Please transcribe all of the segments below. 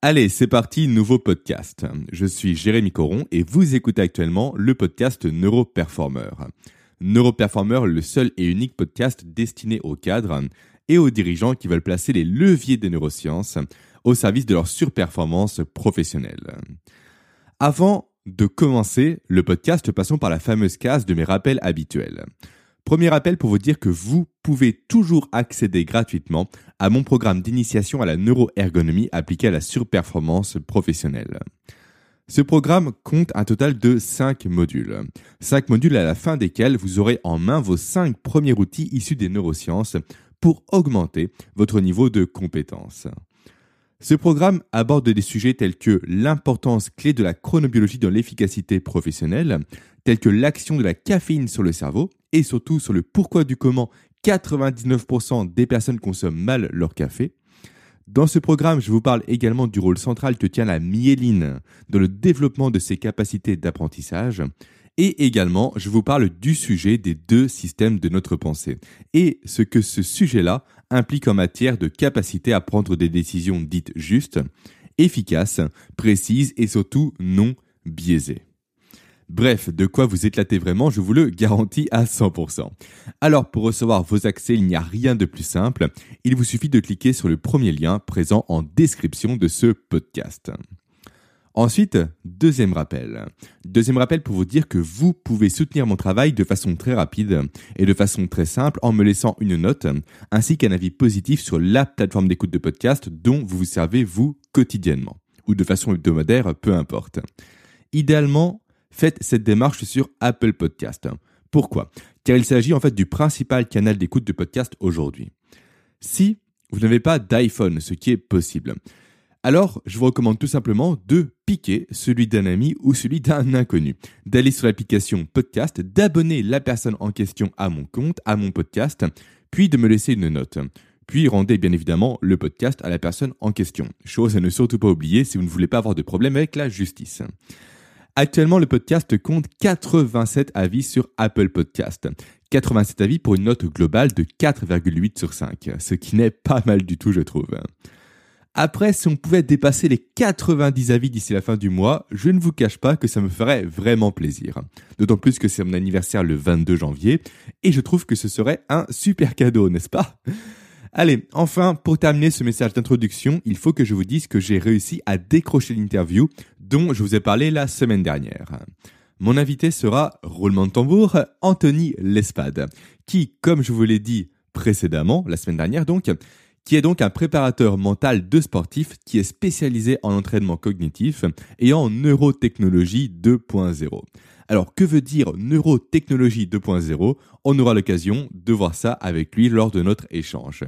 Allez, c'est parti, nouveau podcast. Je suis Jérémy Coron et vous écoutez actuellement le podcast Neuroperformer. Neuroperformer, le seul et unique podcast destiné aux cadres et aux dirigeants qui veulent placer les leviers des neurosciences au service de leur surperformance professionnelle. Avant de commencer le podcast, passons par la fameuse case de mes rappels habituels. Premier rappel pour vous dire que vous pouvez toujours accéder gratuitement à mon programme d'initiation à la neuroergonomie appliquée à la surperformance professionnelle. Ce programme compte un total de 5 modules. 5 modules à la fin desquels vous aurez en main vos 5 premiers outils issus des neurosciences pour augmenter votre niveau de compétence. Ce programme aborde des sujets tels que l'importance clé de la chronobiologie dans l'efficacité professionnelle, tels que l'action de la caféine sur le cerveau et surtout sur le pourquoi du comment 99% des personnes consomment mal leur café. Dans ce programme, je vous parle également du rôle central que tient la myéline dans le développement de ses capacités d'apprentissage. Et également, je vous parle du sujet des deux systèmes de notre pensée et ce que ce sujet-là implique en matière de capacité à prendre des décisions dites justes, efficaces, précises et surtout non biaisées. Bref, de quoi vous éclater vraiment, je vous le garantis à 100%. Alors pour recevoir vos accès, il n'y a rien de plus simple, il vous suffit de cliquer sur le premier lien présent en description de ce podcast. Ensuite, deuxième rappel. Deuxième rappel pour vous dire que vous pouvez soutenir mon travail de façon très rapide et de façon très simple en me laissant une note ainsi qu'un avis positif sur la plateforme d'écoute de podcast dont vous vous servez vous quotidiennement ou de façon hebdomadaire, peu importe. Idéalement, faites cette démarche sur Apple Podcast. Pourquoi? Car il s'agit en fait du principal canal d'écoute de podcast aujourd'hui. Si vous n'avez pas d'iPhone, ce qui est possible, alors je vous recommande tout simplement de piquer celui d'un ami ou celui d'un inconnu, d'aller sur l'application podcast, d'abonner la personne en question à mon compte, à mon podcast, puis de me laisser une note. Puis rendez bien évidemment le podcast à la personne en question. Chose à ne surtout pas oublier si vous ne voulez pas avoir de problème avec la justice. Actuellement, le podcast compte 87 avis sur Apple Podcast. 87 avis pour une note globale de 4,8 sur 5, ce qui n'est pas mal du tout, je trouve. Après, si on pouvait dépasser les 90 avis d'ici la fin du mois, je ne vous cache pas que ça me ferait vraiment plaisir. D'autant plus que c'est mon anniversaire le 22 janvier, et je trouve que ce serait un super cadeau, n'est-ce pas? Allez, enfin, pour terminer ce message d'introduction, il faut que je vous dise que j'ai réussi à décrocher l'interview dont je vous ai parlé la semaine dernière. Mon invité sera, roulement de tambour, Anthony Lespade, qui, comme je vous l'ai dit précédemment, la semaine dernière donc, qui est donc un préparateur mental de sportifs qui est spécialisé en entraînement cognitif et en neurotechnologie 2.0. Alors que veut dire neurotechnologie 2.0 On aura l'occasion de voir ça avec lui lors de notre échange.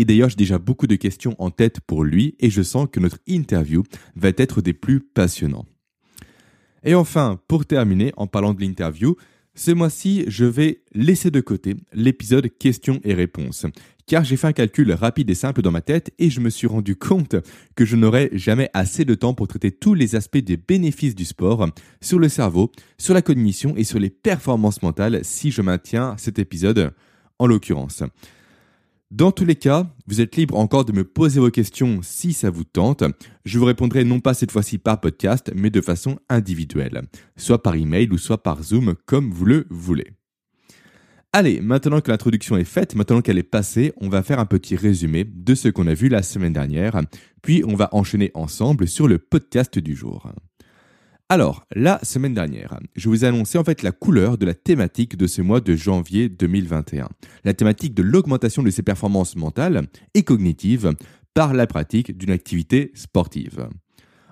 Et d'ailleurs, j'ai déjà beaucoup de questions en tête pour lui et je sens que notre interview va être des plus passionnants. Et enfin, pour terminer, en parlant de l'interview, ce mois-ci, je vais laisser de côté l'épisode questions et réponses, car j'ai fait un calcul rapide et simple dans ma tête et je me suis rendu compte que je n'aurais jamais assez de temps pour traiter tous les aspects des bénéfices du sport sur le cerveau, sur la cognition et sur les performances mentales si je maintiens cet épisode en l'occurrence. Dans tous les cas, vous êtes libre encore de me poser vos questions si ça vous tente. Je vous répondrai non pas cette fois-ci par podcast, mais de façon individuelle, soit par email ou soit par Zoom, comme vous le voulez. Allez, maintenant que l'introduction est faite, maintenant qu'elle est passée, on va faire un petit résumé de ce qu'on a vu la semaine dernière, puis on va enchaîner ensemble sur le podcast du jour. Alors, la semaine dernière, je vous ai annoncé en fait la couleur de la thématique de ce mois de janvier 2021. La thématique de l'augmentation de ses performances mentales et cognitives par la pratique d'une activité sportive.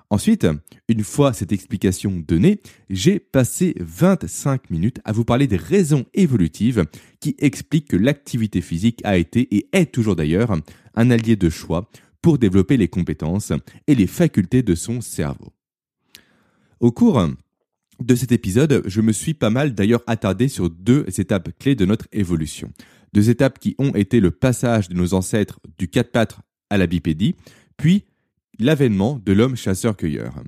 Ensuite, une fois cette explication donnée, j'ai passé 25 minutes à vous parler des raisons évolutives qui expliquent que l'activité physique a été et est toujours d'ailleurs un allié de choix pour développer les compétences et les facultés de son cerveau. Au cours de cet épisode, je me suis pas mal d'ailleurs attardé sur deux étapes clés de notre évolution. Deux étapes qui ont été le passage de nos ancêtres du quatre pattes à la bipédie, puis l'avènement de l'homme chasseur-cueilleur.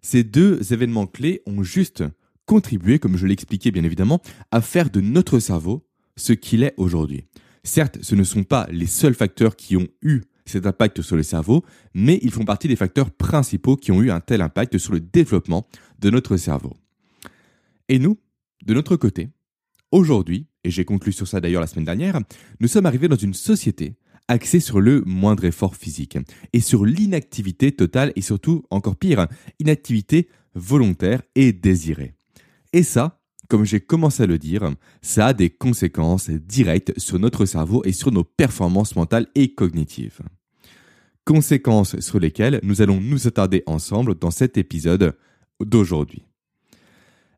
Ces deux événements clés ont juste contribué, comme je l'expliquais bien évidemment, à faire de notre cerveau ce qu'il est aujourd'hui. Certes, ce ne sont pas les seuls facteurs qui ont eu cet impact sur le cerveau, mais ils font partie des facteurs principaux qui ont eu un tel impact sur le développement de notre cerveau. Et nous, de notre côté, aujourd'hui, et j'ai conclu sur ça d'ailleurs la semaine dernière, nous sommes arrivés dans une société axée sur le moindre effort physique et sur l'inactivité totale et surtout, encore pire, inactivité volontaire et désirée. Et ça, comme j'ai commencé à le dire, ça a des conséquences directes sur notre cerveau et sur nos performances mentales et cognitives. Conséquences sur lesquelles nous allons nous attarder ensemble dans cet épisode d'aujourd'hui.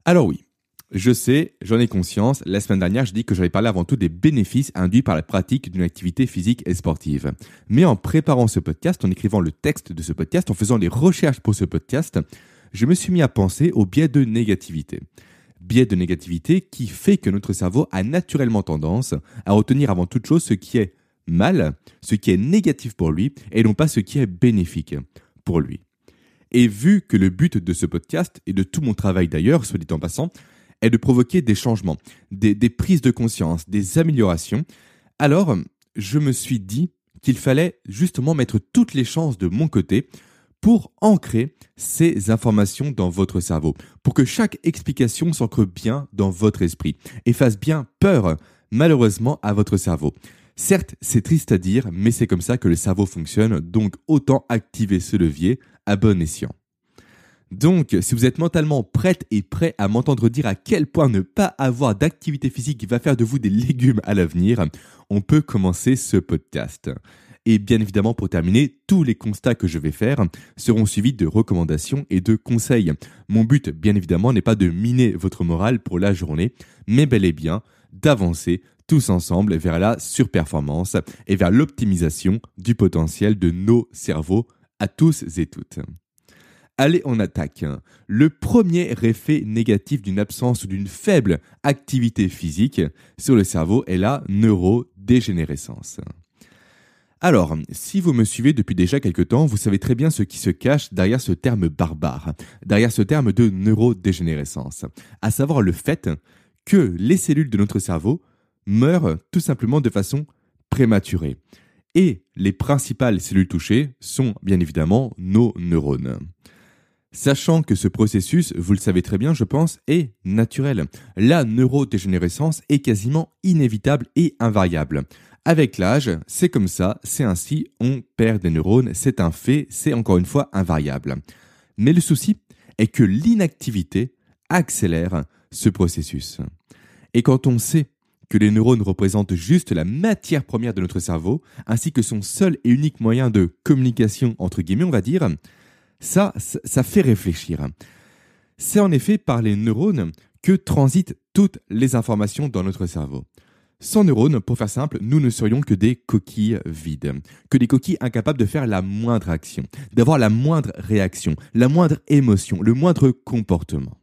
Alors oui, je sais, j'en ai conscience, la semaine dernière, je dis que j'avais parlé avant tout des bénéfices induits par la pratique d'une activité physique et sportive. Mais en préparant ce podcast, en écrivant le texte de ce podcast, en faisant les recherches pour ce podcast, je me suis mis à penser au biais de négativité. Biais de négativité qui fait que notre cerveau a naturellement tendance à retenir avant toute chose ce qui est mal, ce qui est négatif pour lui, et non pas ce qui est bénéfique pour lui. Et vu que le but de ce podcast, et de tout mon travail d'ailleurs, soit dit en passant, est de provoquer des changements, des, des prises de conscience, des améliorations, alors je me suis dit qu'il fallait justement mettre toutes les chances de mon côté pour ancrer ces informations dans votre cerveau, pour que chaque explication s'ancre bien dans votre esprit et fasse bien peur, malheureusement, à votre cerveau. Certes, c'est triste à dire, mais c'est comme ça que le cerveau fonctionne, donc autant activer ce levier à bon escient. Donc, si vous êtes mentalement prête et prêt à m'entendre dire à quel point ne pas avoir d'activité physique va faire de vous des légumes à l'avenir, on peut commencer ce podcast. Et bien évidemment, pour terminer, tous les constats que je vais faire seront suivis de recommandations et de conseils. Mon but, bien évidemment, n'est pas de miner votre morale pour la journée, mais bel et bien d'avancer tous ensemble vers la surperformance et vers l'optimisation du potentiel de nos cerveaux à tous et toutes. Allez, on attaque. Le premier effet négatif d'une absence ou d'une faible activité physique sur le cerveau est la neurodégénérescence. Alors, si vous me suivez depuis déjà quelque temps, vous savez très bien ce qui se cache derrière ce terme barbare, derrière ce terme de neurodégénérescence, à savoir le fait que les cellules de notre cerveau meurent tout simplement de façon prématurée. Et les principales cellules touchées sont bien évidemment nos neurones. Sachant que ce processus, vous le savez très bien, je pense, est naturel. La neurodégénérescence est quasiment inévitable et invariable. Avec l'âge, c'est comme ça, c'est ainsi, on perd des neurones, c'est un fait, c'est encore une fois invariable. Mais le souci est que l'inactivité accélère ce processus. Et quand on sait que les neurones représentent juste la matière première de notre cerveau, ainsi que son seul et unique moyen de communication, entre guillemets, on va dire, ça, ça fait réfléchir. C'est en effet par les neurones que transitent toutes les informations dans notre cerveau. Sans neurones, pour faire simple, nous ne serions que des coquilles vides, que des coquilles incapables de faire la moindre action, d'avoir la moindre réaction, la moindre émotion, le moindre comportement.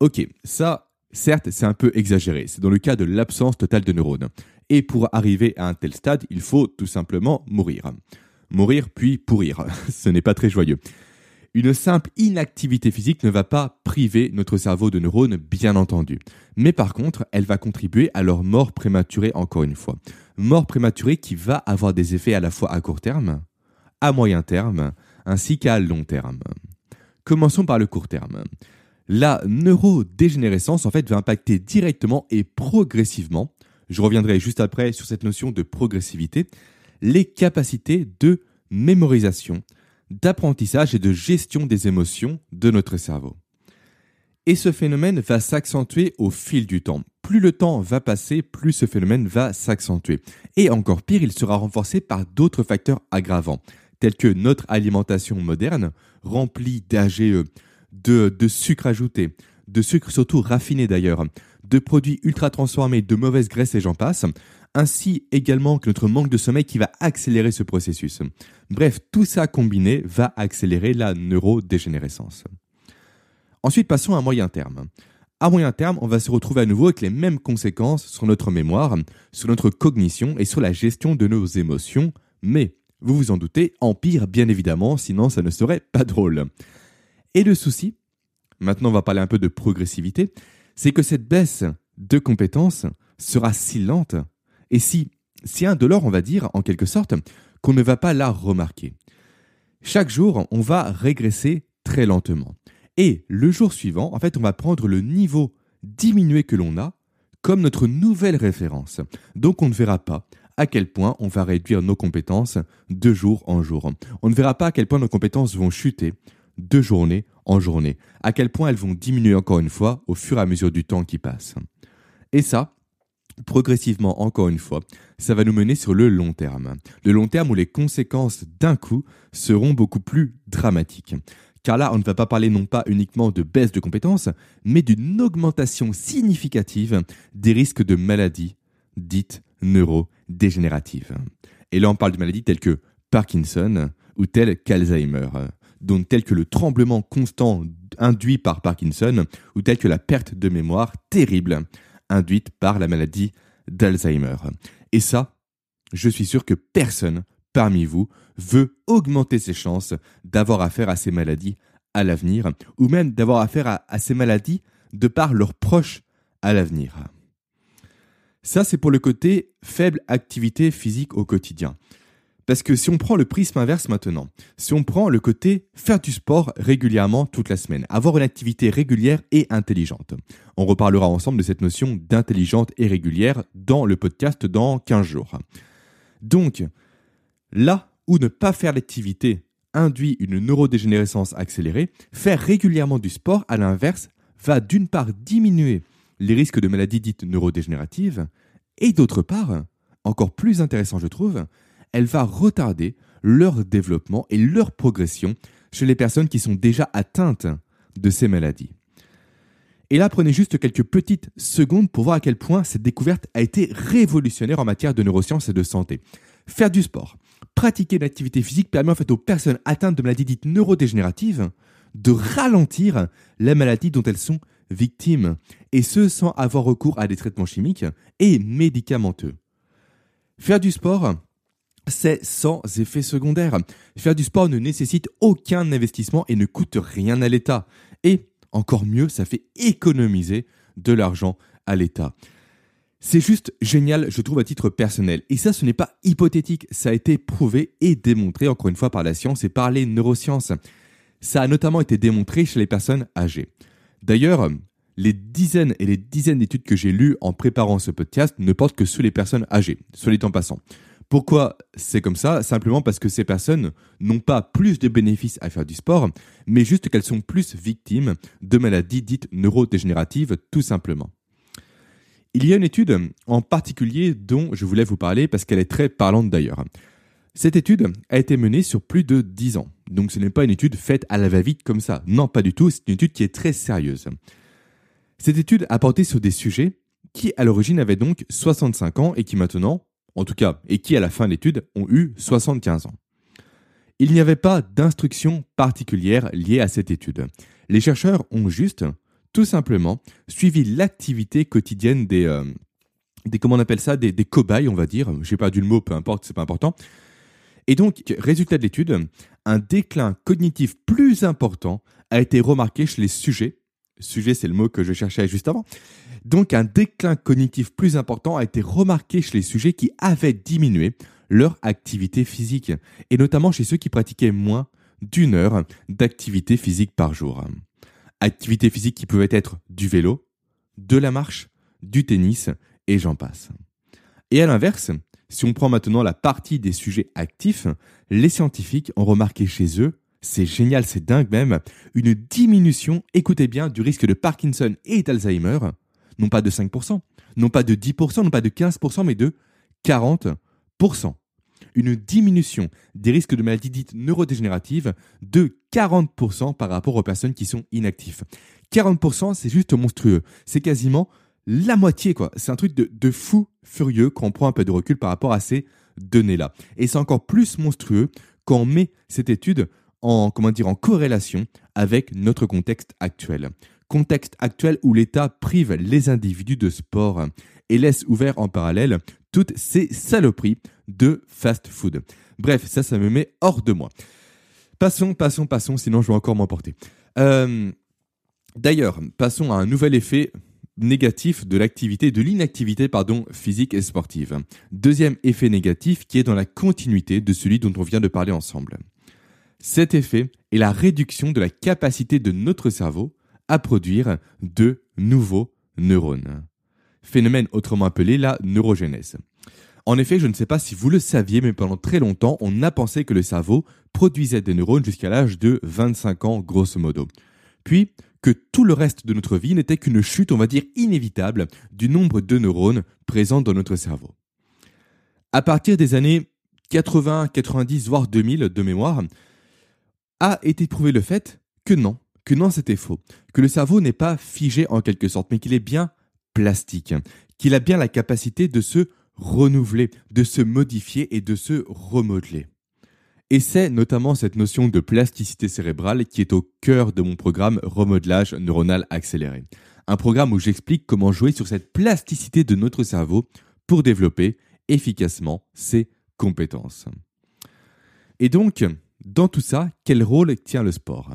Ok, ça, certes, c'est un peu exagéré, c'est dans le cas de l'absence totale de neurones. Et pour arriver à un tel stade, il faut tout simplement mourir. Mourir puis pourrir. Ce n'est pas très joyeux. Une simple inactivité physique ne va pas priver notre cerveau de neurones, bien entendu. Mais par contre, elle va contribuer à leur mort prématurée encore une fois. Mort prématurée qui va avoir des effets à la fois à court terme, à moyen terme, ainsi qu'à long terme. Commençons par le court terme. La neurodégénérescence, en fait, va impacter directement et progressivement, je reviendrai juste après sur cette notion de progressivité, les capacités de mémorisation, d'apprentissage et de gestion des émotions de notre cerveau. Et ce phénomène va s'accentuer au fil du temps. Plus le temps va passer, plus ce phénomène va s'accentuer. Et encore pire, il sera renforcé par d'autres facteurs aggravants, tels que notre alimentation moderne, remplie d'AGE, de, sucre ajouté, de sucre surtout raffiné d'ailleurs, de produits ultra transformés, de mauvaises graisses et j'en passe, ainsi également que notre manque de sommeil qui va accélérer ce processus. Bref, tout ça combiné va accélérer la neurodégénérescence. Ensuite, passons à moyen terme. À moyen terme, on va se retrouver à nouveau avec les mêmes conséquences sur notre mémoire, sur notre cognition et sur la gestion de nos émotions, mais, vous vous en doutez, empire bien évidemment, sinon ça ne serait pas drôle. Et le souci, maintenant on va parler un peu de progressivité, c'est que cette baisse de compétences sera si lente et si, si indolore, on va dire, en quelque sorte, qu'on ne va pas la remarquer. Chaque jour, on va régresser très lentement. Et le jour suivant, en fait, on va prendre le niveau diminué que l'on a comme notre nouvelle référence. Donc on ne verra pas à quel point on va réduire nos compétences de jour en jour. On ne verra pas à quel point nos compétences vont chuter de journée en journée, à quel point elles vont diminuer encore une fois au fur et à mesure du temps qui passe. Et ça, progressivement encore une fois, ça va nous mener sur le long terme. Le long terme où les conséquences d'un coup seront beaucoup plus dramatiques. Car là, on ne va pas parler non pas uniquement de baisse de compétences, mais d'une augmentation significative des risques de maladies dites neurodégénératives. Et là, on parle de maladies telles que Parkinson ou telles qu'Alzheimer, dont telles que le tremblement constant induit par Parkinson ou telles que la perte de mémoire terrible induite par la maladie d'Alzheimer. Et ça, je suis sûr que personne parmi vous veut augmenter ses chances d'avoir affaire à ces maladies à l'avenir, ou même d'avoir affaire à, ces maladies de par leurs proches à l'avenir. Ça, c'est pour le côté faible activité physique au quotidien. Parce que si on prend le prisme inverse maintenant, si on prend le côté faire du sport régulièrement toute la semaine, avoir une activité régulière et intelligente, on reparlera ensemble de cette notion d'intelligente et régulière dans le podcast dans 15 jours. Donc, Là où ne pas faire l'activité induit une neurodégénérescence accélérée, faire régulièrement du sport, à l'inverse, va d'une part diminuer les risques de maladies dites neurodégénératives, et d'autre part, encore plus intéressant je trouve, elle va retarder leur développement et leur progression chez les personnes qui sont déjà atteintes de ces maladies. Et là, prenez juste quelques petites secondes pour voir à quel point cette découverte a été révolutionnaire en matière de neurosciences et de santé. Faire du sport, pratiquer l'activité physique permet en fait aux personnes atteintes de maladies dites neurodégénératives de ralentir la maladie dont elles sont victimes, et ce sans avoir recours à des traitements chimiques et médicamenteux. Faire du sport, c'est sans effet secondaire. Faire du sport ne nécessite aucun investissement et ne coûte rien à l'État. Et encore mieux, ça fait économiser de l'argent à l'État. C'est juste génial, je trouve, à titre personnel. Et ça, ce n'est pas hypothétique, ça a été prouvé et démontré, encore une fois, par la science et par les neurosciences. Ça a notamment été démontré chez les personnes âgées. D'ailleurs, les dizaines et les dizaines d'études que j'ai lues en préparant ce podcast ne portent que sur les personnes âgées, soit les en passant. Pourquoi c'est comme ça? Simplement parce que ces personnes n'ont pas plus de bénéfices à faire du sport, mais juste qu'elles sont plus victimes de maladies dites neurodégénératives, tout simplement. Il y a une étude en particulier dont je voulais vous parler parce qu'elle est très parlante d'ailleurs. Cette étude a été menée sur plus de 10 ans. Donc ce n'est pas une étude faite à la va-vite comme ça. Non, pas du tout. C'est une étude qui est très sérieuse. Cette étude a porté sur des sujets qui à l'origine avaient donc 65 ans et qui maintenant, en tout cas, et qui à la fin de l'étude ont eu 75 ans. Il n'y avait pas d'instruction particulière liée à cette étude. Les chercheurs ont juste tout simplement suivi l'activité quotidienne des, euh, des comment on appelle ça, des, des cobayes, on va dire. J'ai perdu le mot, peu importe, c'est pas important. Et donc, résultat de l'étude, un déclin cognitif plus important a été remarqué chez les sujets. Sujet, c'est le mot que je cherchais juste avant. Donc, un déclin cognitif plus important a été remarqué chez les sujets qui avaient diminué leur activité physique, et notamment chez ceux qui pratiquaient moins d'une heure d'activité physique par jour activités physiques qui pouvaient être du vélo, de la marche, du tennis, et j'en passe. Et à l'inverse, si on prend maintenant la partie des sujets actifs, les scientifiques ont remarqué chez eux, c'est génial, c'est dingue même, une diminution, écoutez bien, du risque de Parkinson et d'Alzheimer, non pas de 5%, non pas de 10%, non pas de 15%, mais de 40% une diminution des risques de maladies dites neurodégénératives de 40% par rapport aux personnes qui sont inactives. 40%, c'est juste monstrueux. C'est quasiment la moitié, quoi. C'est un truc de, fou furieux quand on prend un peu de recul par rapport à ces données-là. Et c'est encore plus monstrueux quand on met cette étude en, corrélation avec notre contexte actuel. Contexte actuel où l'État prive les individus de sport et laisse ouvert en parallèle toutes ces saloperies de fast-food. Bref, ça, ça me met hors de moi. Passons, passons, passons, sinon je vais encore m'emporter. Euh, d'ailleurs, passons à un nouvel effet négatif de l'activité, de l'inactivité, pardon, physique et sportive. Deuxième effet négatif qui est dans la continuité de celui dont on vient de parler ensemble. Cet effet est la réduction de la capacité de notre cerveau à produire de nouveaux neurones. Phénomène autrement appelé la neurogénèse. En effet, je ne sais pas si vous le saviez, mais pendant très longtemps, on a pensé que le cerveau produisait des neurones jusqu'à l'âge de 25 ans, grosso modo. Puis, que tout le reste de notre vie n'était qu'une chute, on va dire, inévitable du nombre de neurones présents dans notre cerveau. À partir des années 80, 90, voire 2000 de mémoire, a été prouvé le fait que non, que non c'était faux, que le cerveau n'est pas figé en quelque sorte, mais qu'il est bien plastique, qu'il a bien la capacité de se renouveler, de se modifier et de se remodeler. Et c'est notamment cette notion de plasticité cérébrale qui est au cœur de mon programme Remodelage neuronal accéléré. Un programme où j'explique comment jouer sur cette plasticité de notre cerveau pour développer efficacement ses compétences. Et donc, dans tout ça, quel rôle tient le sport?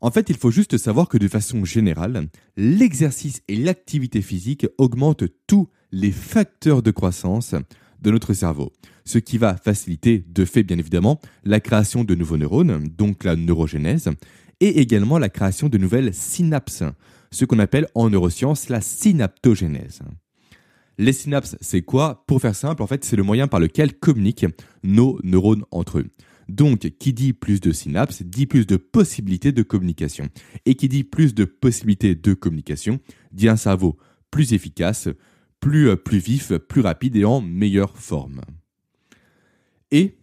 En fait, il faut juste savoir que de façon générale, l'exercice et l'activité physique augmentent tous les facteurs de croissance de notre cerveau, ce qui va faciliter de fait bien évidemment la création de nouveaux neurones, donc la neurogénèse, et également la création de nouvelles synapses, ce qu'on appelle en neurosciences la synaptogénèse. Les synapses, c'est quoi? Pour faire simple, en fait, c'est le moyen par lequel communiquent nos neurones entre eux. Donc, qui dit plus de synapses, dit plus de possibilités de communication. Et qui dit plus de possibilités de communication, dit un cerveau plus efficace, plus, euh, plus vif, plus rapide et en meilleure forme. Et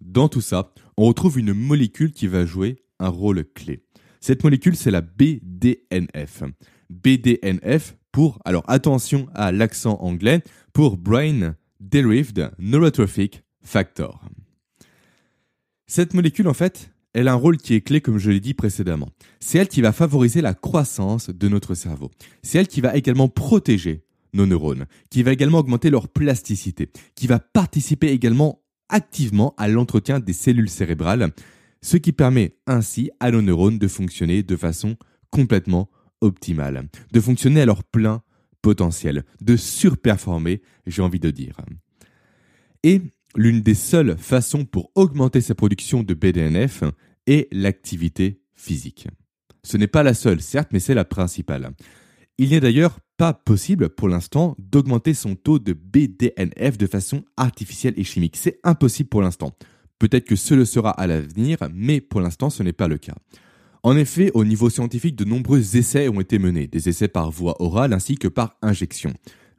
dans tout ça, on retrouve une molécule qui va jouer un rôle clé. Cette molécule, c'est la BDNF. BDNF pour, alors attention à l'accent anglais, pour Brain Derived Neurotrophic Factor. Cette molécule, en fait, elle a un rôle qui est clé, comme je l'ai dit précédemment. C'est elle qui va favoriser la croissance de notre cerveau. C'est elle qui va également protéger nos neurones, qui va également augmenter leur plasticité, qui va participer également activement à l'entretien des cellules cérébrales, ce qui permet ainsi à nos neurones de fonctionner de façon complètement optimale, de fonctionner à leur plein potentiel, de surperformer, j'ai envie de dire. Et l'une des seules façons pour augmenter sa production de BDNF est l'activité physique. Ce n'est pas la seule, certes, mais c'est la principale. Il n'est d'ailleurs pas possible pour l'instant d'augmenter son taux de BDNF de façon artificielle et chimique. C'est impossible pour l'instant. Peut-être que ce le sera à l'avenir, mais pour l'instant ce n'est pas le cas. En effet, au niveau scientifique, de nombreux essais ont été menés, des essais par voie orale ainsi que par injection.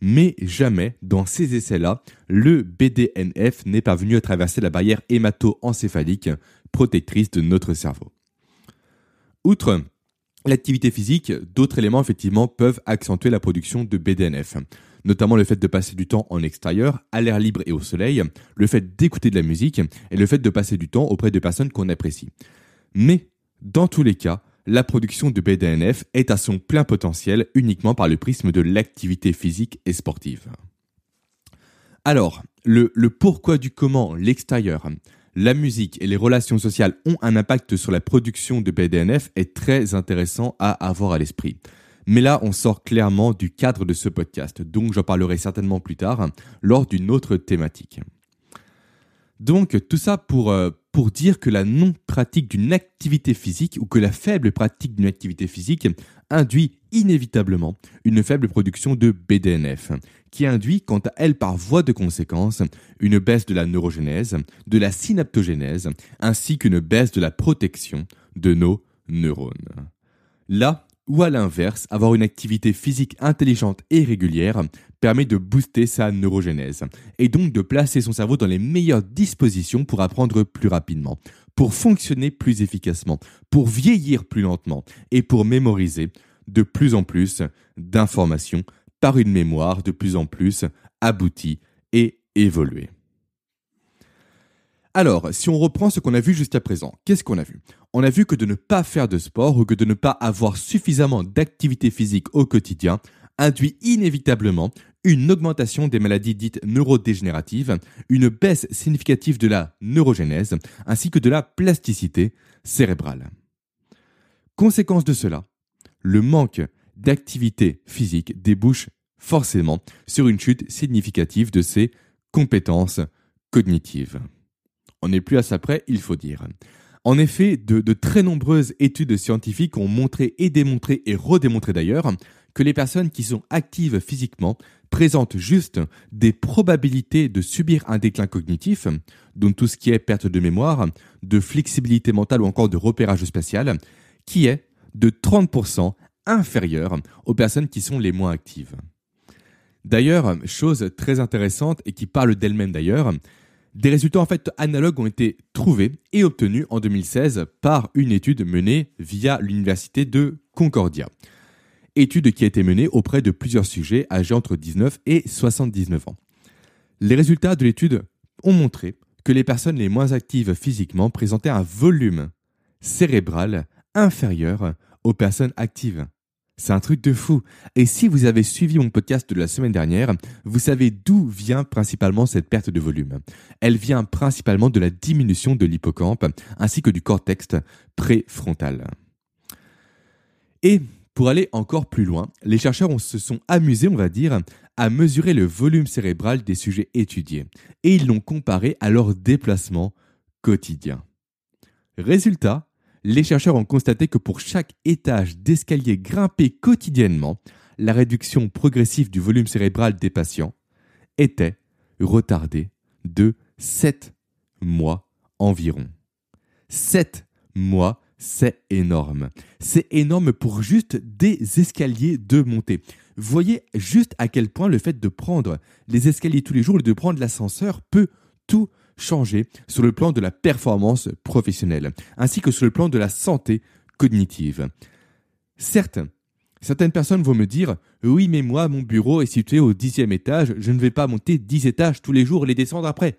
Mais jamais, dans ces essais-là, le BDNF n'est parvenu à traverser la barrière hémato-encéphalique protectrice de notre cerveau. Outre l'activité physique, d'autres éléments effectivement peuvent accentuer la production de BDNF, notamment le fait de passer du temps en extérieur, à l'air libre et au soleil, le fait d'écouter de la musique et le fait de passer du temps auprès de personnes qu'on apprécie. Mais, dans tous les cas, la production de BDNF est à son plein potentiel uniquement par le prisme de l'activité physique et sportive. Alors, le, pourquoi du comment, l'extérieur, la musique et les relations sociales ont un impact sur la production de BDNF est très intéressant à avoir à l'esprit. Mais là, on sort clairement du cadre de ce podcast, donc j'en parlerai certainement plus tard lors d'une autre thématique. Donc tout ça pour, euh, pour dire que la non-pratique d'une activité physique ou que la faible pratique d'une activité physique induit inévitablement une faible production de BDNF, qui induit quant à elle par voie de conséquence une baisse de la neurogénèse, de la synaptogénèse, ainsi qu'une baisse de la protection de nos neurones. Ou à l'inverse, avoir une activité physique intelligente et régulière permet de booster sa neurogénèse, et donc de placer son cerveau dans les meilleures dispositions pour apprendre plus rapidement, pour fonctionner plus efficacement, pour vieillir plus lentement, et pour mémoriser de plus en plus d'informations par une mémoire de plus en plus aboutie et évoluée. Alors, si on reprend ce qu'on a vu jusqu'à présent, qu'est-ce qu'on a vu? On a vu que de ne pas faire de sport ou que de ne pas avoir suffisamment d'activité physique au quotidien induit inévitablement une augmentation des maladies dites neurodégénératives, une baisse significative de la neurogénèse, ainsi que de la plasticité cérébrale. Conséquence de cela, le manque d'activité physique débouche forcément sur une chute significative de ses compétences cognitives. On n'est plus à ça près, il faut dire. En effet, de, très nombreuses études scientifiques ont montré et démontré et redémontré d'ailleurs que les personnes qui sont actives physiquement présentent juste des probabilités de subir un déclin cognitif, donc tout ce qui est perte de mémoire, de flexibilité mentale ou encore de repérage spatial, qui est de 30% inférieur aux personnes qui sont les moins actives. D'ailleurs, chose très intéressante et qui parle d'elle-même d'ailleurs, des résultats en fait analogues ont été trouvés et obtenus en 2016 par une étude menée via l'université de Concordia. Étude qui a été menée auprès de plusieurs sujets âgés entre 19 et 79 ans. Les résultats de l'étude ont montré que les personnes les moins actives physiquement présentaient un volume cérébral inférieur aux personnes actives. C'est un truc de fou. Et si vous avez suivi mon podcast de la semaine dernière, vous savez d'où vient principalement cette perte de volume. Elle vient principalement de la diminution de l'hippocampe ainsi que du cortex préfrontal. Et pour aller encore plus loin, les chercheurs se sont amusés, on va dire, à mesurer le volume cérébral des sujets étudiés et ils l'ont comparé à leur déplacement quotidien. Résultat, les chercheurs ont constaté que pour chaque étage d'escalier grimpé quotidiennement, la réduction progressive du volume cérébral des patients était retardée de 7 mois environ. 7 mois, c'est énorme. C'est énorme pour juste des escaliers de montée. Voyez juste à quel point le fait de prendre les escaliers tous les jours et de prendre l'ascenseur peut tout changer sur le plan de la performance professionnelle, ainsi que sur le plan de la santé cognitive. Certes, certaines personnes vont me dire Oui, mais moi, mon bureau est situé au dixième étage, je ne vais pas monter dix étages tous les jours et les descendre après.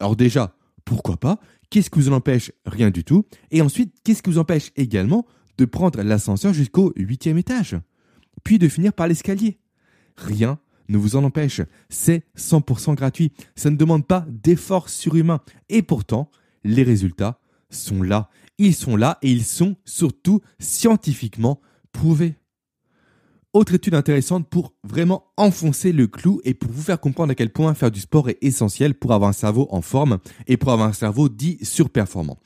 Alors, déjà, pourquoi pas? Qu'est-ce qui vous en empêche? Rien du tout. Et ensuite, qu'est-ce qui vous empêche également de prendre l'ascenseur jusqu'au huitième étage? Puis de finir par l'escalier Rien ne vous en empêche. C'est 100% gratuit. Ça ne demande pas d'efforts surhumains. Et pourtant, les résultats sont là. Ils sont là et ils sont surtout scientifiquement prouvés. Autre étude intéressante pour vraiment enfoncer le clou et pour vous faire comprendre à quel point faire du sport est essentiel pour avoir un cerveau en forme et pour avoir un cerveau dit surperformant.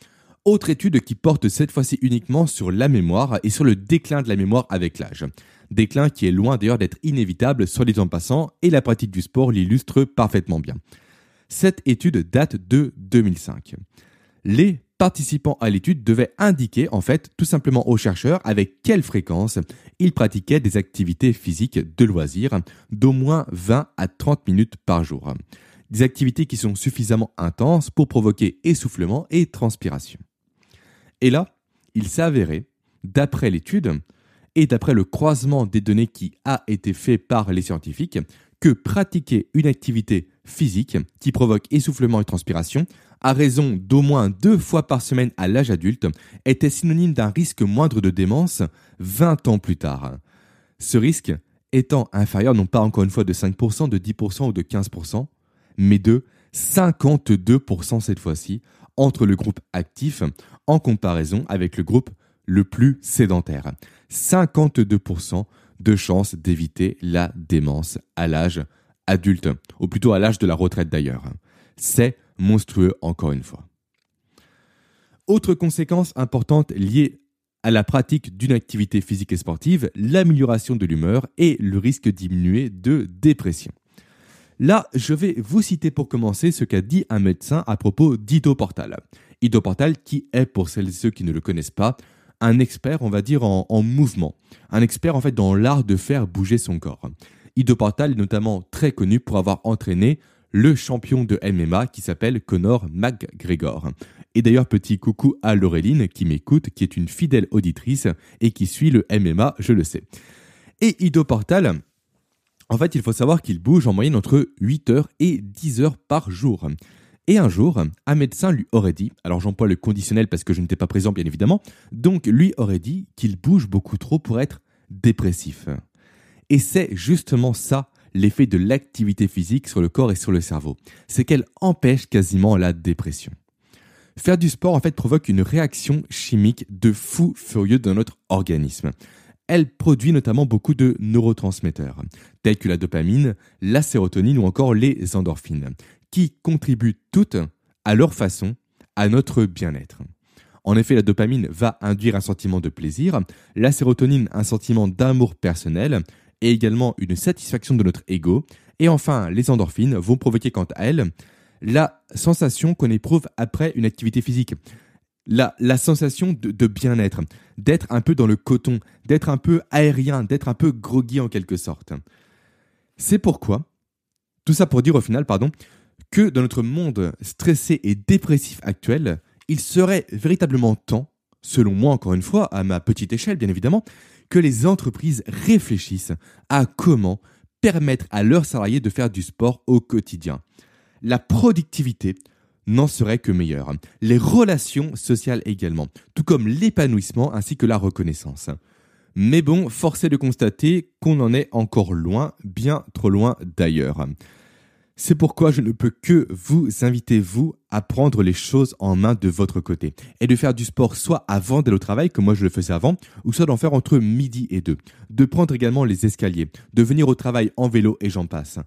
Autre étude qui porte cette fois-ci uniquement sur la mémoire et sur le déclin de la mémoire avec l'âge déclin qui est loin d'ailleurs d'être inévitable sur les temps passants et la pratique du sport l'illustre parfaitement bien. Cette étude date de 2005. Les participants à l'étude devaient indiquer en fait tout simplement aux chercheurs avec quelle fréquence ils pratiquaient des activités physiques de loisirs d'au moins 20 à 30 minutes par jour. Des activités qui sont suffisamment intenses pour provoquer essoufflement et transpiration. Et là, il s'est avéré, d'après l'étude, et d'après le croisement des données qui a été fait par les scientifiques, que pratiquer une activité physique qui provoque essoufflement et transpiration à raison d'au moins deux fois par semaine à l'âge adulte était synonyme d'un risque moindre de démence 20 ans plus tard. Ce risque étant inférieur non pas encore une fois de 5%, de 10% ou de 15%, mais de 52% cette fois-ci entre le groupe actif en comparaison avec le groupe le plus sédentaire. 52% de chances d'éviter la démence à l'âge adulte, ou plutôt à l'âge de la retraite d'ailleurs. C'est monstrueux encore une fois. Autre conséquence importante liée à la pratique d'une activité physique et sportive, l'amélioration de l'humeur et le risque diminué de dépression. Là, je vais vous citer pour commencer ce qu'a dit un médecin à propos d'Ido Portal. Ido Portal qui est, pour celles et ceux qui ne le connaissent pas, un expert, on va dire, en, mouvement. Un expert, en fait, dans l'art de faire bouger son corps. Ido Portal est notamment très connu pour avoir entraîné le champion de MMA qui s'appelle Conor McGregor. Et d'ailleurs, petit coucou à Laureline qui m'écoute, qui est une fidèle auditrice et qui suit le MMA, je le sais. Et Ido Portal, en fait, il faut savoir qu'il bouge en moyenne entre 8 heures et 10 heures par jour. Et un jour, un médecin lui aurait dit, alors j'emploie le conditionnel parce que je n'étais pas présent bien évidemment, donc lui aurait dit qu'il bouge beaucoup trop pour être dépressif. Et c'est justement ça l'effet de l'activité physique sur le corps et sur le cerveau. C'est qu'elle empêche quasiment la dépression. Faire du sport en fait provoque une réaction chimique de fou furieux dans notre organisme. Elle produit notamment beaucoup de neurotransmetteurs, tels que la dopamine, la sérotonine ou encore les endorphines, qui contribuent toutes, à leur façon, à notre bien-être. En effet, la dopamine va induire un sentiment de plaisir, la sérotonine un sentiment d'amour personnel et également une satisfaction de notre ego, et enfin les endorphines vont provoquer quant à elles la sensation qu'on éprouve après une activité physique. La, sensation de, de bien-être, d'être un peu dans le coton, d'être un peu aérien, d'être un peu groggy en quelque sorte. C'est pourquoi, tout ça pour dire au final, pardon, que dans notre monde stressé et dépressif actuel, il serait véritablement temps, selon moi encore une fois, à ma petite échelle bien évidemment, que les entreprises réfléchissent à comment permettre à leurs salariés de faire du sport au quotidien. La productivité n'en serait que meilleure. Les relations sociales également, tout comme l'épanouissement ainsi que la reconnaissance. Mais bon, force est de constater qu'on en est encore loin, bien trop loin d'ailleurs. C'est pourquoi je ne peux que vous inviter, vous, à prendre les choses en main de votre côté et de faire du sport soit avant d'aller au travail, comme moi je le faisais avant, ou soit d'en faire entre midi et deux. De prendre également les escaliers, de venir au travail en vélo et j'en passe.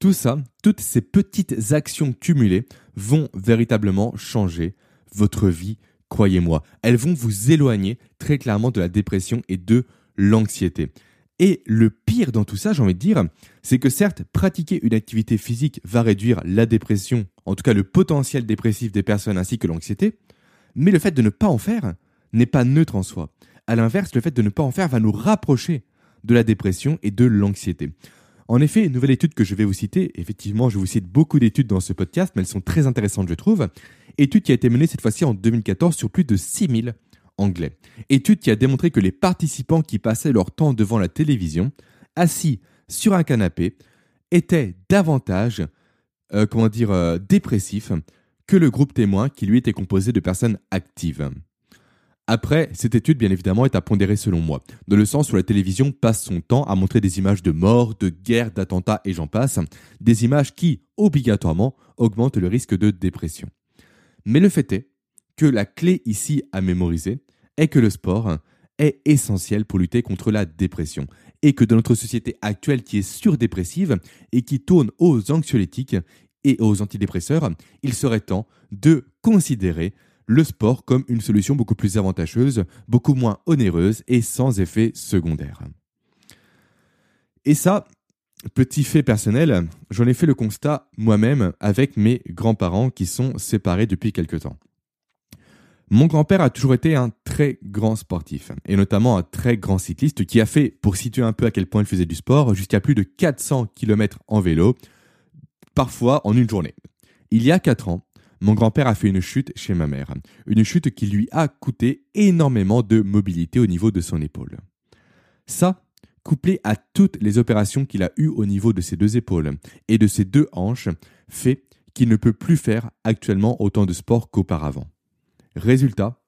Tout ça, toutes ces petites actions cumulées vont véritablement changer votre vie, croyez-moi. Elles vont vous éloigner très clairement de la dépression et de l'anxiété. Et le pire dans tout ça, j'ai envie de dire, c'est que certes, pratiquer une activité physique va réduire la dépression, en tout cas le potentiel dépressif des personnes ainsi que l'anxiété, mais le fait de ne pas en faire n'est pas neutre en soi. À l'inverse, le fait de ne pas en faire va nous rapprocher de la dépression et de l'anxiété. En effet, nouvelle étude que je vais vous citer, effectivement, je vous cite beaucoup d'études dans ce podcast, mais elles sont très intéressantes, je trouve. Étude qui a été menée cette fois-ci en 2014 sur plus de 6000 anglais. Étude qui a démontré que les participants qui passaient leur temps devant la télévision, assis sur un canapé, étaient davantage, euh, comment dire, euh, dépressifs que le groupe témoin qui lui était composé de personnes actives. Après, cette étude, bien évidemment, est à pondérer selon moi, dans le sens où la télévision passe son temps à montrer des images de morts, de guerres, d'attentats et j'en passe, des images qui, obligatoirement, augmentent le risque de dépression. Mais le fait est que la clé ici à mémoriser, est que le sport est essentiel pour lutter contre la dépression et que dans notre société actuelle qui est surdépressive et qui tourne aux anxiolytiques et aux antidépresseurs, il serait temps de considérer le sport comme une solution beaucoup plus avantageuse, beaucoup moins onéreuse et sans effet secondaire. Et ça, petit fait personnel, j'en ai fait le constat moi-même avec mes grands-parents qui sont séparés depuis quelque temps. Mon grand-père a toujours été un très grand sportif, et notamment un très grand cycliste qui a fait, pour situer un peu à quel point il faisait du sport, jusqu'à plus de 400 km en vélo, parfois en une journée. Il y a 4 ans, mon grand-père a fait une chute chez ma mère, une chute qui lui a coûté énormément de mobilité au niveau de son épaule. Ça, couplé à toutes les opérations qu'il a eues au niveau de ses deux épaules et de ses deux hanches, fait qu'il ne peut plus faire actuellement autant de sport qu'auparavant. Résultat,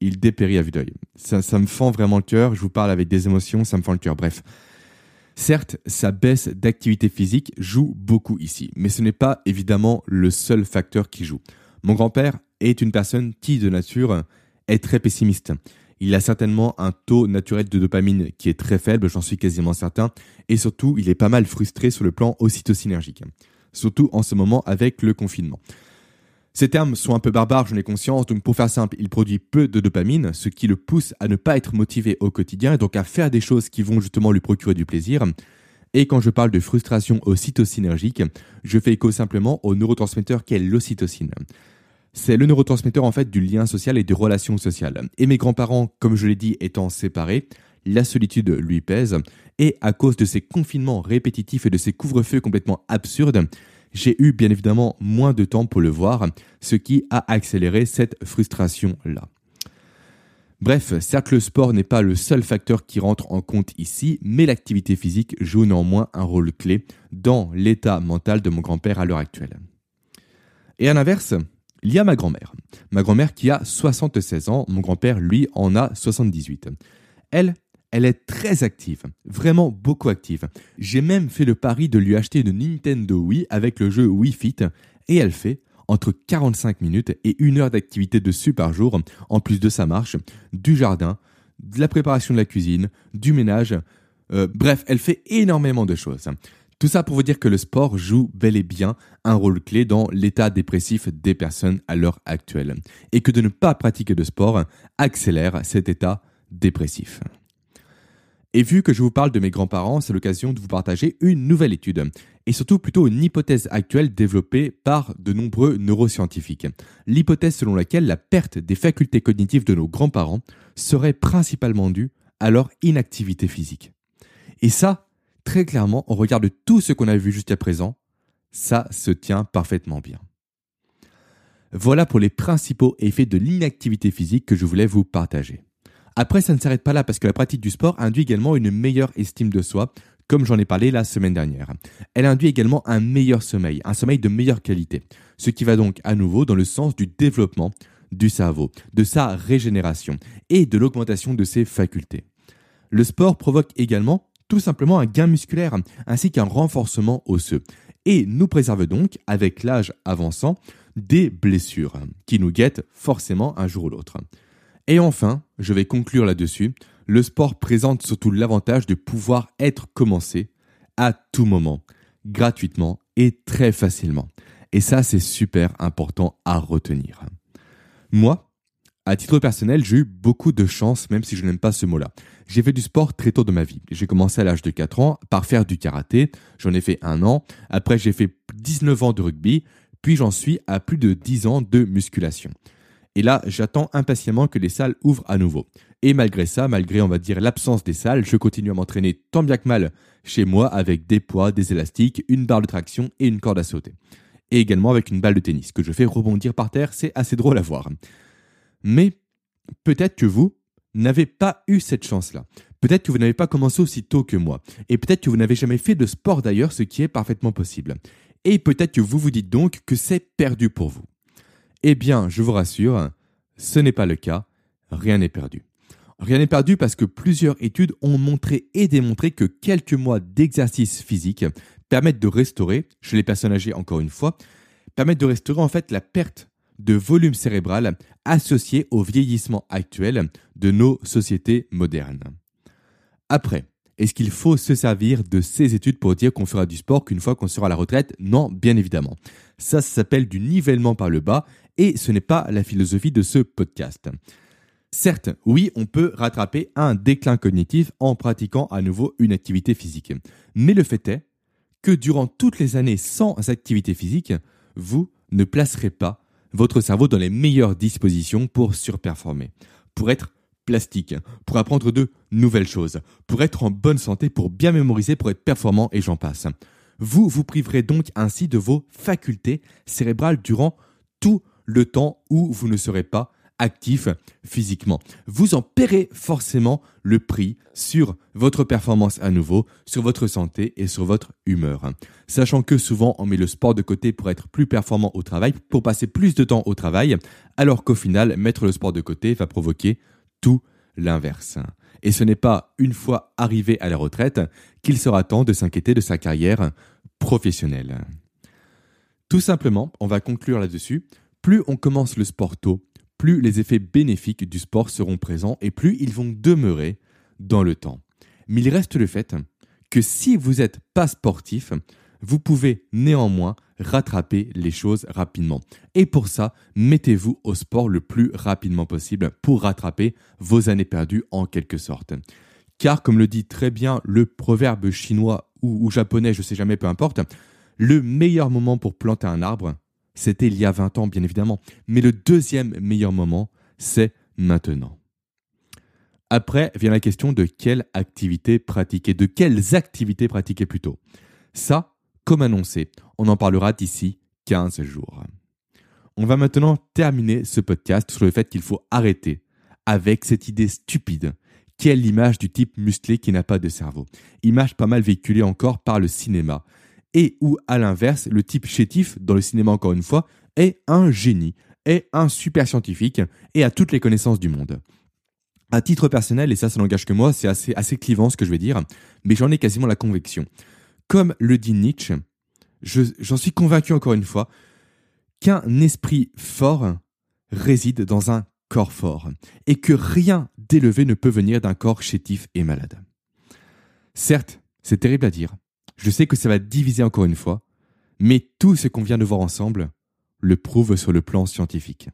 il dépérit à vue d'œil. Ça, me fend vraiment le cœur, je vous parle avec des émotions, ça me fend le cœur. Bref. Certes, sa baisse d'activité physique joue beaucoup ici, mais ce n'est pas évidemment le seul facteur qui joue. Mon grand-père est une personne qui, de nature, est très pessimiste. Il a certainement un taux naturel de dopamine qui est très faible, j'en suis quasiment certain, et surtout, il est pas mal frustré sur le plan ocytocinergique, surtout en ce moment avec le confinement. Ces termes sont un peu barbares, j'en ai conscience, donc pour faire simple, il produit peu de dopamine, ce qui le pousse à ne pas être motivé au quotidien et donc à faire des choses qui vont justement lui procurer du plaisir. Et quand je parle de frustration ocytocinergique, je fais écho simplement au neurotransmetteur qu'est l'ocytocine. C'est le neurotransmetteur en fait du lien social et des relations sociales. Et mes grands-parents, comme je l'ai dit, étant séparés, la solitude lui pèse, et à cause de ces confinements répétitifs et de ces couvre-feux complètement absurdes, j'ai eu bien évidemment moins de temps pour le voir, ce qui a accéléré cette frustration-là. Bref, certes le sport n'est pas le seul facteur qui rentre en compte ici, mais l'activité physique joue néanmoins un rôle clé dans l'état mental de mon grand-père à l'heure actuelle. Et à l'inverse, il y a ma grand-mère. Ma grand-mère qui a 76 ans, mon grand-père lui en a 78. Elle, elle est très active, vraiment beaucoup active. J'ai même fait le pari de lui acheter une Nintendo Wii avec le jeu Wii Fit et elle fait entre 45 minutes et une heure d'activité dessus par jour, en plus de sa marche, du jardin, de la préparation de la cuisine, du ménage. Euh, bref, elle fait énormément de choses. Tout ça pour vous dire que le sport joue bel et bien un rôle clé dans l'état dépressif des personnes à l'heure actuelle. Et que de ne pas pratiquer de sport accélère cet état dépressif. Et vu que je vous parle de mes grands-parents, c'est l'occasion de vous partager une nouvelle étude, et surtout plutôt une hypothèse actuelle développée par de nombreux neuroscientifiques. L'hypothèse selon laquelle la perte des facultés cognitives de nos grands-parents serait principalement due à leur inactivité physique. Et ça, très clairement, on regarde tout ce qu'on a vu jusqu'à présent, ça se tient parfaitement bien. Voilà pour les principaux effets de l'inactivité physique que je voulais vous partager. Après, ça ne s'arrête pas là parce que la pratique du sport induit également une meilleure estime de soi, comme j'en ai parlé la semaine dernière. Elle induit également un meilleur sommeil, un sommeil de meilleure qualité, ce qui va donc à nouveau dans le sens du développement du cerveau, de sa régénération et de l'augmentation de ses facultés. Le sport provoque également tout simplement un gain musculaire ainsi qu'un renforcement osseux et nous préserve donc, avec l'âge avançant, des blessures qui nous guettent forcément un jour ou l'autre. Et enfin, je vais conclure là-dessus, le sport présente surtout l'avantage de pouvoir être commencé à tout moment, gratuitement et très facilement. Et ça, c'est super important à retenir. Moi, à titre personnel, j'ai eu beaucoup de chance, même si je n'aime pas ce mot-là. J'ai fait du sport très tôt de ma vie. J'ai commencé à l'âge de 4 ans par faire du karaté. J'en ai fait un an. Après, j'ai fait 19 ans de rugby. Puis j'en suis à plus de 10 ans de musculation. Et là, j'attends impatiemment que les salles ouvrent à nouveau. Et malgré ça, malgré on va dire l'absence des salles, je continue à m'entraîner tant bien que mal chez moi avec des poids, des élastiques, une barre de traction et une corde à sauter. Et également avec une balle de tennis que je fais rebondir par terre, c'est assez drôle à voir. Mais peut-être que vous n'avez pas eu cette chance-là. Peut-être que vous n'avez pas commencé aussi tôt que moi. Et peut-être que vous n'avez jamais fait de sport d'ailleurs, ce qui est parfaitement possible. Et peut-être que vous vous dites donc que c'est perdu pour vous. Eh bien, je vous rassure, ce n'est pas le cas. Rien n'est perdu. Rien n'est perdu parce que plusieurs études ont montré et démontré que quelques mois d'exercice physique permettent de restaurer, chez les personnes âgées encore une fois, permettent de restaurer en fait la perte de volume cérébral associé au vieillissement actuel de nos sociétés modernes. Après, est-ce qu'il faut se servir de ces études pour dire qu'on fera du sport qu'une fois qu'on sera à la retraite? Non, bien évidemment. Ça, ça s'appelle du nivellement par le bas et ce n'est pas la philosophie de ce podcast. Certes, oui, on peut rattraper un déclin cognitif en pratiquant à nouveau une activité physique. Mais le fait est que durant toutes les années sans activité physique, vous ne placerez pas votre cerveau dans les meilleures dispositions pour surperformer, pour être plastique, pour apprendre de nouvelles choses, pour être en bonne santé, pour bien mémoriser, pour être performant et j'en passe. Vous vous priverez donc ainsi de vos facultés cérébrales durant tout le temps où vous ne serez pas actif physiquement. Vous en paierez forcément le prix sur votre performance à nouveau, sur votre santé et sur votre humeur. Sachant que souvent on met le sport de côté pour être plus performant au travail, pour passer plus de temps au travail, alors qu'au final, mettre le sport de côté va provoquer tout l'inverse. Et ce n'est pas une fois arrivé à la retraite qu'il sera temps de s'inquiéter de sa carrière professionnelle. Tout simplement, on va conclure là-dessus, plus on commence le sport tôt, plus les effets bénéfiques du sport seront présents et plus ils vont demeurer dans le temps. Mais il reste le fait que si vous n'êtes pas sportif, vous pouvez néanmoins rattraper les choses rapidement. Et pour ça, mettez-vous au sport le plus rapidement possible pour rattraper vos années perdues en quelque sorte. Car comme le dit très bien le proverbe chinois ou, japonais, je ne sais jamais, peu importe, le meilleur moment pour planter un arbre, c'était il y a 20 ans, bien évidemment. Mais le deuxième meilleur moment, c'est maintenant. Après vient la question de quelle activité pratiquer, de quelles activités pratiquer plutôt. Ça, comme annoncé, on en parlera d'ici 15 jours. On va maintenant terminer ce podcast sur le fait qu'il faut arrêter avec cette idée stupide qui est l'image du type musclé qui n'a pas de cerveau. Image pas mal véhiculée encore par le cinéma et où, à l'inverse, le type chétif, dans le cinéma encore une fois, est un génie, est un super scientifique et a toutes les connaissances du monde. À titre personnel, et ça, ça n'engage que moi, c'est assez, assez clivant ce que je vais dire, mais j'en ai quasiment la conviction. Comme le dit Nietzsche, j'en suis convaincu encore une fois, qu'un esprit fort réside dans un corps fort et que rien d'élever ne peut venir d'un corps chétif et malade. Certes, c'est terrible à dire. Je sais que ça va diviser encore une fois, mais tout ce qu'on vient de voir ensemble le prouve sur le plan scientifique.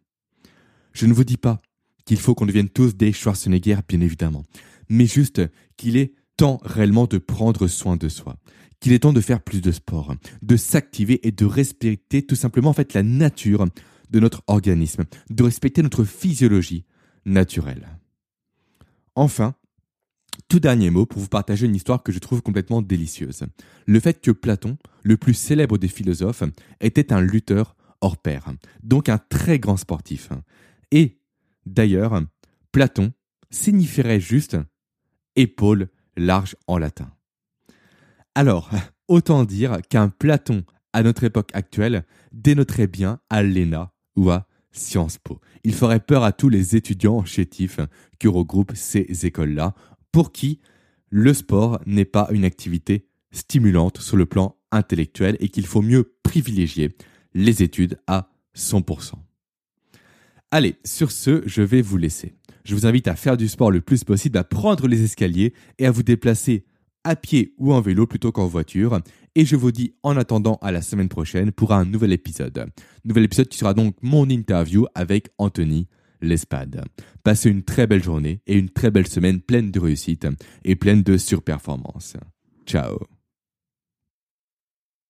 Je ne vous dis pas qu'il faut qu'on devienne tous des Schwarzenegger, bien évidemment, mais juste qu'il est temps réellement de prendre soin de soi, qu'il est temps de faire plus de sport, de s'activer et de respecter tout simplement en fait la nature de notre organisme, de respecter notre physiologie naturelle. Enfin, tout dernier mot pour vous partager une histoire que je trouve complètement délicieuse. Le fait que Platon, le plus célèbre des philosophes, était un lutteur hors pair, donc un très grand sportif. Et, d'ailleurs, Platon signifierait juste épaule large en latin. Alors, autant dire qu'un Platon à notre époque actuelle dénoterait bien à l'ENA ou à Sciences Po. Il ferait peur à tous les étudiants chétifs qui regroupent ces écoles-là, pour qui le sport n'est pas une activité stimulante sur le plan intellectuel et qu'il faut mieux privilégier les études à 100%. Allez, sur ce, je vais vous laisser. Je vous invite à faire du sport le plus possible, à prendre les escaliers et à vous déplacer à pied ou en vélo plutôt qu'en voiture. Et je vous dis en attendant à la semaine prochaine pour un nouvel épisode. Nouvel épisode qui sera donc mon interview avec Anthony Lespade. Passez une très belle journée et une très belle semaine pleine de réussite et pleine de surperformance. Ciao